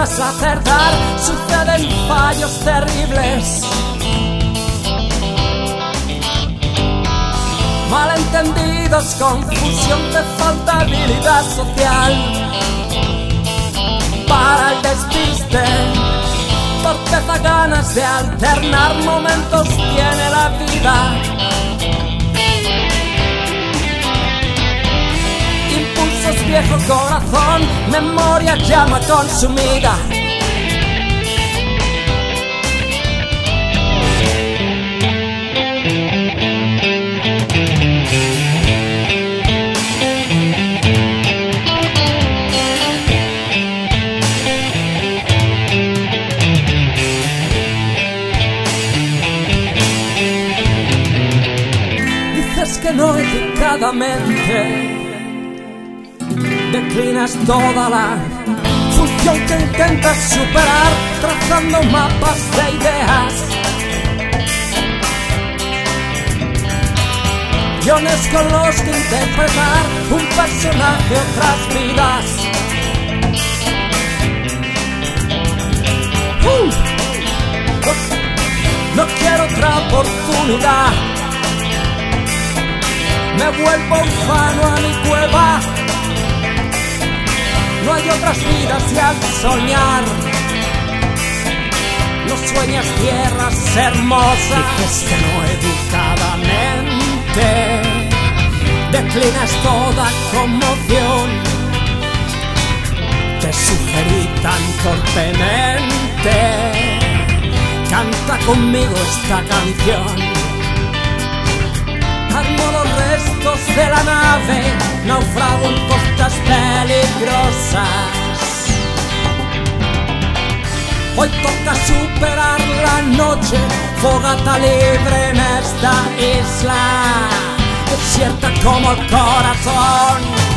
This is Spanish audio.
vas acertar, suceden fallos terribles. Malentendidos, confusión de falta habilidad social. Para el despiste, torpeza, ganas de alternar momentos tiene la viejo corazón, memoria, llama consumida. Dices que no educadamente declinas toda la función que intentas superar trazando mapas de ideas. Guiones con los que interpretar un personaje otras vidas. Uh, no, no quiero otra oportunidad. Me vuelvo ufano a mi cueva. No hay otras vidas y al soñar no sueñas tierras hermosas. Que no educadamente declinas toda conmoción. Te sugerí tan torpemente. Canta conmigo esta canción. Armo los restos de la nave, naufrago en costas Hoy toca superar la noche, fogata libre en esta isla, desierta como el corazón.